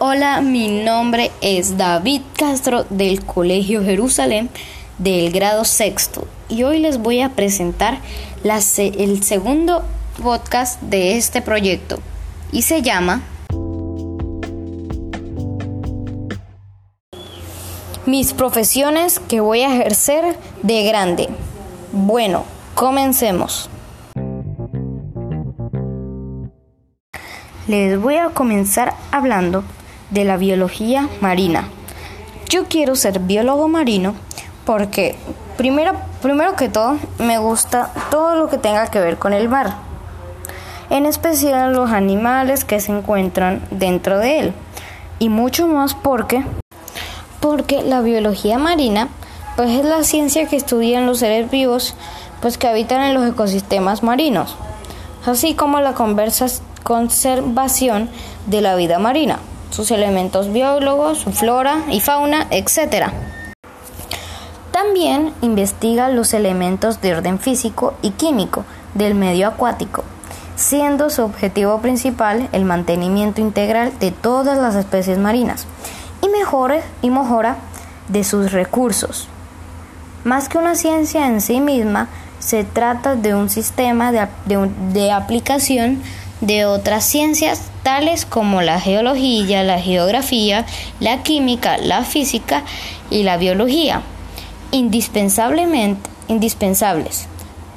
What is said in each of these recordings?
Hola, mi nombre es David Castro del Colegio Jerusalén del grado sexto y hoy les voy a presentar el segundo podcast de este proyecto y se llama Mis profesiones que voy a ejercer de grande. Bueno, comencemos. Les voy a comenzar hablando de la biología marina. Yo quiero ser biólogo marino porque primero, primero que todo me gusta todo lo que tenga que ver con el mar, en especial los animales que se encuentran dentro de él y mucho más porque porque la biología marina pues es la ciencia que estudian los seres vivos pues que habitan en los ecosistemas marinos, así como la conservación de la vida marina, sus elementos biólogos, su flora y fauna, etc. También investiga los elementos de orden físico y químico del medio acuático, siendo su objetivo principal el mantenimiento integral de todas las especies marinas y, mejore, y mejora de sus recursos. Más que una ciencia en sí misma, se trata de un sistema de, de aplicación de otras ciencias como la geología, la geografía, la química, la física y la biología, indispensablemente indispensables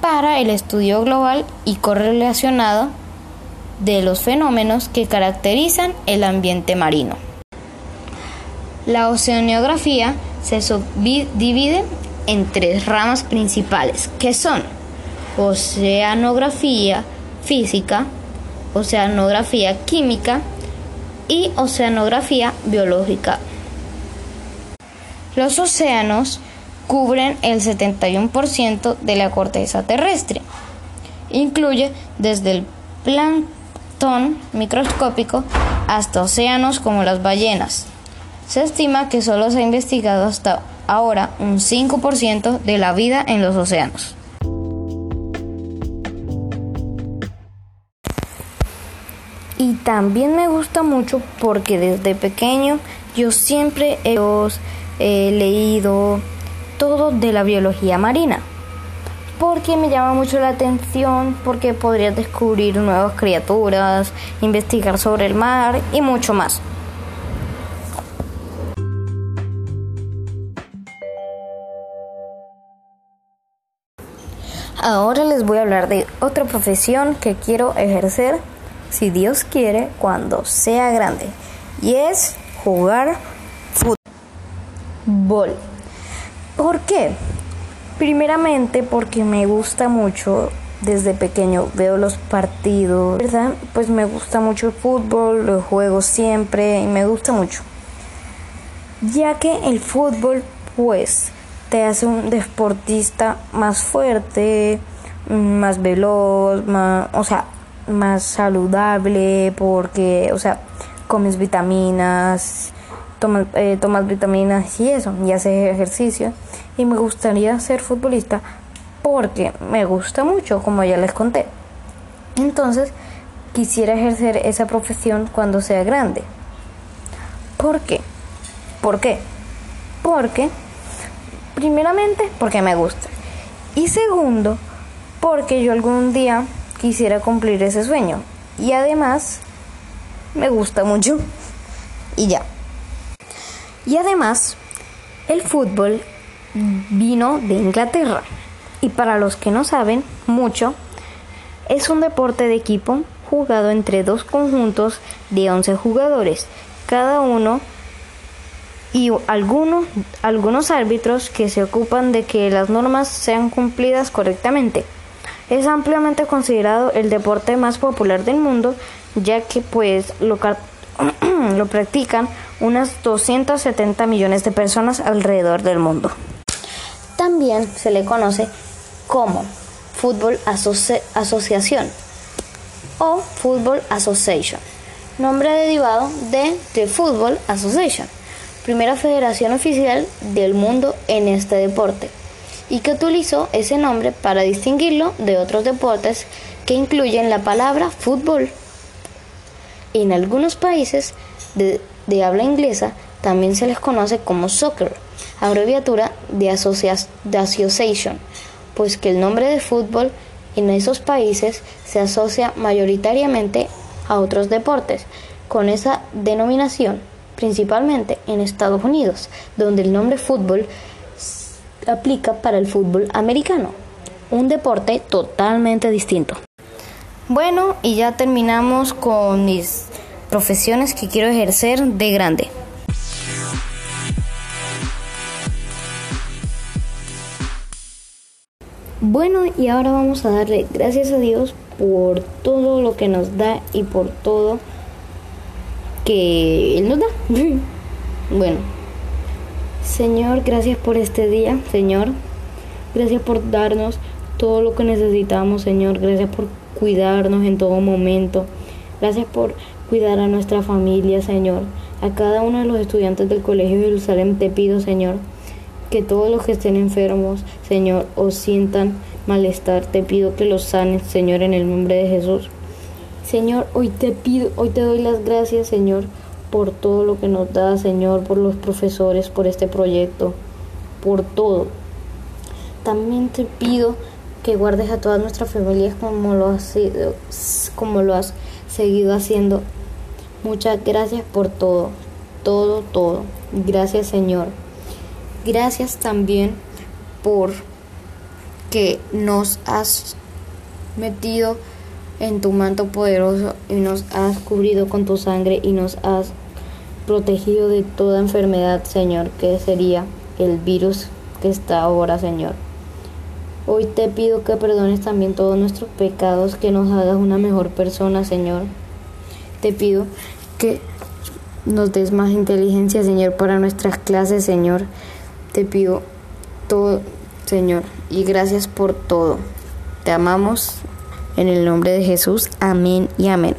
para el estudio global y correlacionado de los fenómenos que caracterizan el ambiente marino. La oceanografía se subdivide en tres ramas principales, que son oceanografía física, oceanografía química y oceanografía biológica. Los océanos cubren el 71% de la corteza terrestre. Incluye desde el plancton microscópico hasta océanos como las ballenas. Se estima que solo se ha investigado hasta ahora un 5% de la vida en los océanos. Y también me gusta mucho porque desde pequeño yo siempre he leído todo de la biología marina. Porque me llama mucho la atención, porque podría descubrir nuevas criaturas, investigar sobre el mar y mucho más. Ahora les voy a hablar de otra profesión que quiero ejercer si Dios quiere, cuando sea grande. Y es jugar fútbol. ¿Por qué? Primeramente porque me gusta mucho desde pequeño veo los partidos, ¿verdad? Pues me gusta mucho el fútbol, lo juego siempre y me gusta mucho. Ya que el fútbol pues te hace un deportista más fuerte, más veloz, más, o sea, más saludable porque, o sea, comes vitaminas, tomas, eh, tomas vitaminas y eso, y haces ejercicio. Y me gustaría ser futbolista porque me gusta mucho, como ya les conté. Entonces, quisiera ejercer esa profesión cuando sea grande. ¿Por qué? ¿Por qué? Porque, primeramente, porque me gusta. Y segundo, porque yo algún día quisiera cumplir ese sueño. Y además, me gusta mucho. Y ya. Y además, el fútbol vino de Inglaterra. Y para los que no saben mucho, es un deporte de equipo jugado entre dos conjuntos de 11 jugadores, cada uno y algunos, algunos árbitros que se ocupan de que las normas sean cumplidas correctamente. Es ampliamente considerado el deporte más popular del mundo, ya que pues lo, lo practican unas 270 millones de personas alrededor del mundo. También se le conoce como Fútbol Asociación o Football Association, nombre derivado de The Football Association, primera federación oficial del mundo en este deporte y que utilizó ese nombre para distinguirlo de otros deportes que incluyen la palabra fútbol. En algunos países de, habla inglesa también se les conoce como soccer, abreviatura de, de association, pues que el nombre de fútbol en esos países se asocia mayoritariamente a otros deportes, con esa denominación, principalmente en Estados Unidos, donde el nombre fútbol aplica para el fútbol americano, un deporte totalmente distinto. Bueno, y ya terminamos con mis profesiones que quiero ejercer de grande. Bueno, y ahora vamos a darle gracias a Dios por todo lo que nos da y por todo que Él nos da. bueno, Señor, gracias por este día, Señor. Gracias por darnos todo lo que necesitamos, Señor. Gracias por cuidarnos en todo momento. Gracias por cuidar a nuestra familia, Señor. A cada uno de los estudiantes del Colegio de Jerusalén te pido, Señor, que todos los que estén enfermos, Señor, o sientan malestar, te pido que los sanes, Señor, en el nombre de Jesús. Señor, hoy te pido, hoy te doy las gracias, Señor, por todo lo que nos da, Señor, por los profesores, por este proyecto, por todo. También te pido que guardes a todas nuestras familias como lo has, como lo has seguido haciendo. Muchas gracias por todo, todo, todo. Gracias, Señor. Gracias también por que nos has metido en tu manto poderoso y nos has cubrido con tu sangre y nos has protegido de toda enfermedad, Señor, que sería el virus que está ahora, Señor. Hoy te pido que perdones también todos nuestros pecados, que nos hagas una mejor persona, Señor. Te pido que nos des más inteligencia, Señor, para nuestras clases, Señor. Te pido todo, Señor, y gracias por todo. Te amamos en el nombre de Jesús. Amén y amén.